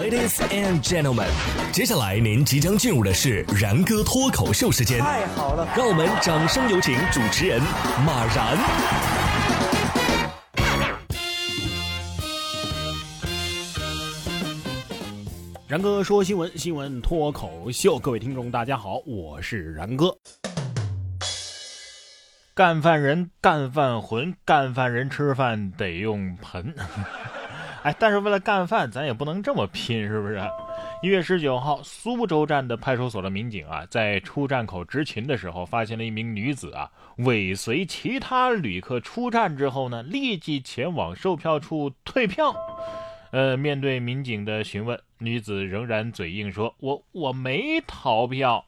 Ladies and gentlemen，接下来您即将进入的是然哥脱口秀时间。太好了，让我们掌声有请主持人马然。然哥说新闻，新闻脱口秀，各位听众大家好，我是然哥。干饭人，干饭魂，干饭人吃饭得用盆。哎，但是为了干饭，咱也不能这么拼，是不是？一月十九号，苏州站的派出所的民警啊，在出站口执勤的时候，发现了一名女子啊，尾随其他旅客出站之后呢，立即前往售票处退票。呃，面对民警的询问，女子仍然嘴硬说：“我我没逃票。”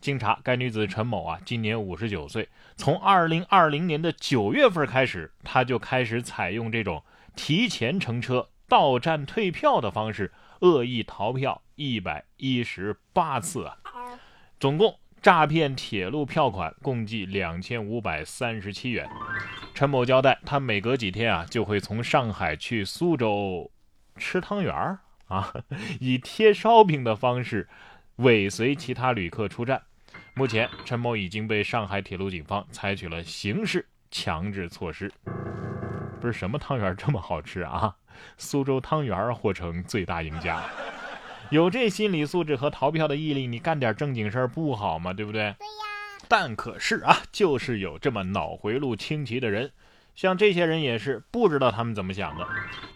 经查，该女子陈某啊，今年五十九岁，从二零二零年的九月份开始，她就开始采用这种。提前乘车到站退票的方式，恶意逃票一百一十八次啊！总共诈骗铁路票款共计两千五百三十七元。陈某交代，他每隔几天啊，就会从上海去苏州吃汤圆儿啊，以贴烧饼的方式尾随其他旅客出站。目前，陈某已经被上海铁路警方采取了刑事强制措施。不是什么汤圆这么好吃啊？苏州汤圆或成最大赢家。有这心理素质和逃票的毅力，你干点正经事儿不好吗？对不对？对呀。但可是啊，就是有这么脑回路清奇的人，像这些人也是不知道他们怎么想的。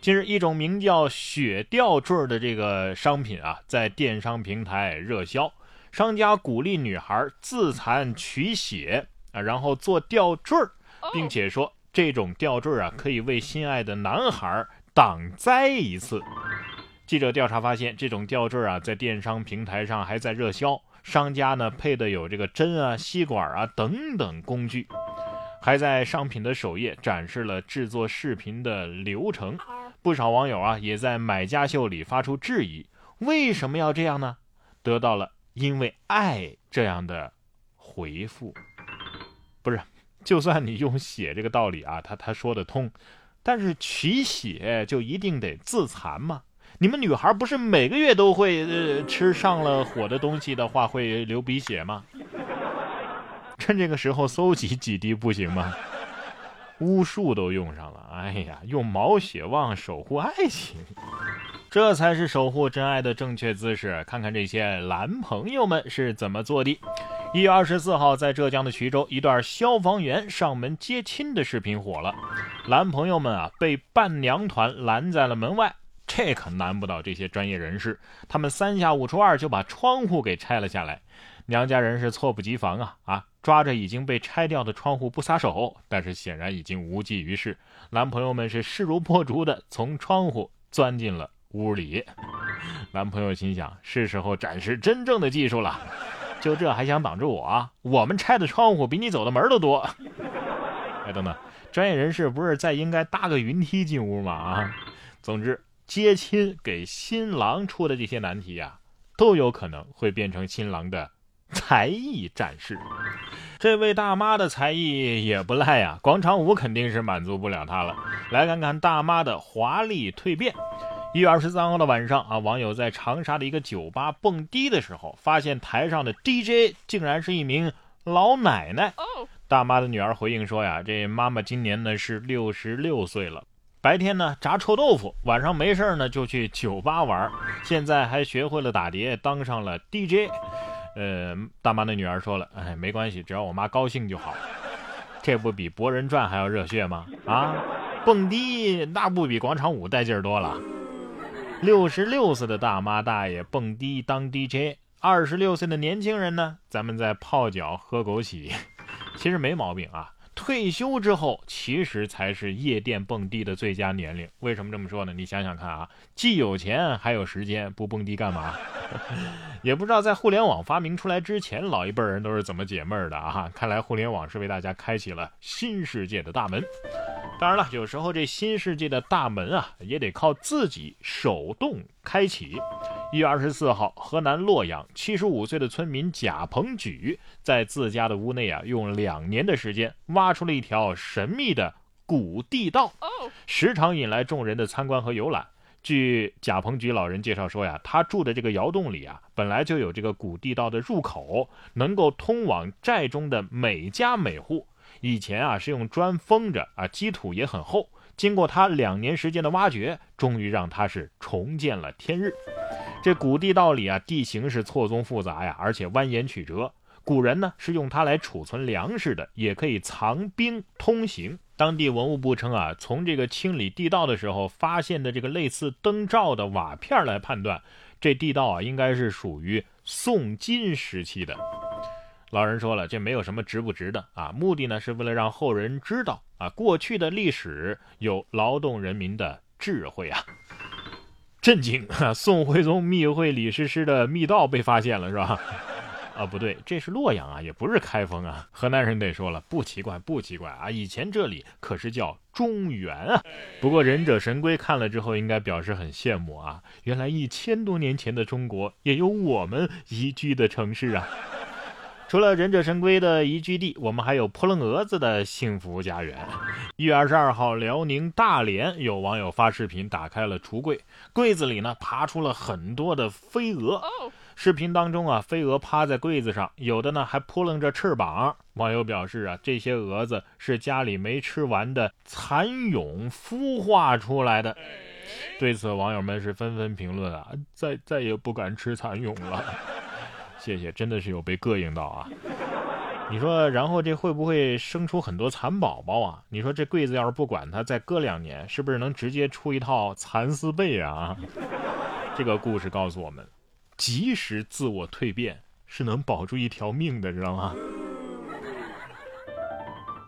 近日，一种名叫雪吊坠的这个商品啊，在电商平台热销，商家鼓励女孩自残取血啊，然后做吊坠，并且说。这种吊坠啊，可以为心爱的男孩挡灾一次。记者调查发现，这种吊坠啊，在电商平台上还在热销，商家呢配的有这个针啊、吸管啊等等工具，还在商品的首页展示了制作视频的流程。不少网友啊，也在买家秀里发出质疑：为什么要这样呢？得到了“因为爱”这样的回复，不是。就算你用血这个道理啊，他他说得通，但是取血就一定得自残吗？你们女孩不是每个月都会呃吃上了火的东西的话会流鼻血吗？趁这个时候搜集几滴不行吗？巫术都用上了，哎呀，用毛血旺守护爱情，这才是守护真爱的正确姿势。看看这些男朋友们是怎么做的。一月二十四号，在浙江的衢州，一段消防员上门接亲的视频火了。男朋友们啊，被伴娘团拦在了门外，这可难不倒这些专业人士。他们三下五除二就把窗户给拆了下来。娘家人是措不及防啊啊，抓着已经被拆掉的窗户不撒手，但是显然已经无济于事。男朋友们是势如破竹的从窗户钻进了屋里。男朋友心想，是时候展示真正的技术了。就这还想挡住我？我们拆的窗户比你走的门都多。哎，等等，专业人士不是再应该搭个云梯进屋吗？啊，总之，接亲给新郎出的这些难题呀，都有可能会变成新郎的才艺展示。这位大妈的才艺也不赖呀，广场舞肯定是满足不了她了。来看看大妈的华丽蜕变。一月二十三号的晚上啊，网友在长沙的一个酒吧蹦迪的时候，发现台上的 DJ 竟然是一名老奶奶。大妈的女儿回应说呀：“这妈妈今年呢是六十六岁了，白天呢炸臭豆腐，晚上没事呢就去酒吧玩，现在还学会了打碟，当上了 DJ。”呃，大妈的女儿说了：“哎，没关系，只要我妈高兴就好。这不比《博人传》还要热血吗？啊，蹦迪那不比广场舞带劲儿多了。”六十六岁的大妈大爷蹦迪当 DJ，二十六岁的年轻人呢？咱们在泡脚喝枸杞，其实没毛病啊。退休之后，其实才是夜店蹦迪的最佳年龄。为什么这么说呢？你想想看啊，既有钱还有时间，不蹦迪干嘛？也不知道在互联网发明出来之前，老一辈人都是怎么解闷的啊？看来互联网是为大家开启了新世界的大门。当然了，有时候这新世界的大门啊，也得靠自己手动开启。一月二十四号，河南洛阳七十五岁的村民贾鹏举在自家的屋内啊，用两年的时间挖出了一条神秘的古地道，时常引来众人的参观和游览。据贾鹏举老人介绍说呀，他住的这个窑洞里啊，本来就有这个古地道的入口，能够通往寨中的每家每户。以前啊是用砖封着啊，基土也很厚。经过他两年时间的挖掘，终于让他是重见了天日。这古地道里啊，地形是错综复杂呀，而且蜿蜒曲折。古人呢是用它来储存粮食的，也可以藏兵通行。当地文物部称啊，从这个清理地道的时候发现的这个类似灯罩的瓦片来判断，这地道啊应该是属于宋金时期的。老人说了，这没有什么值不值的啊，目的呢是为了让后人知道啊，过去的历史有劳动人民的智慧啊。震惊！宋徽宗密会李师师的密道被发现了，是吧？啊，不对，这是洛阳啊，也不是开封啊。河南人得说了，不奇怪，不奇怪啊。以前这里可是叫中原啊。不过忍者神龟看了之后，应该表示很羡慕啊。原来一千多年前的中国也有我们宜居的城市啊。除了忍者神龟的宜居地，我们还有扑棱蛾子的幸福家园。一月二十二号，辽宁大连有网友发视频，打开了橱柜，柜子里呢爬出了很多的飞蛾。视频当中啊，飞蛾趴在柜子上，有的呢还扑棱着翅膀。网友表示啊，这些蛾子是家里没吃完的蚕蛹孵化出来的。对此，网友们是纷纷评论啊，再再也不敢吃蚕蛹了。谢谢，真的是有被膈应到啊。你说，然后这会不会生出很多蚕宝宝啊？你说这柜子要是不管它，再搁两年，是不是能直接出一套蚕丝被啊？这个故事告诉我们。及时自我蜕变是能保住一条命的，知道吗？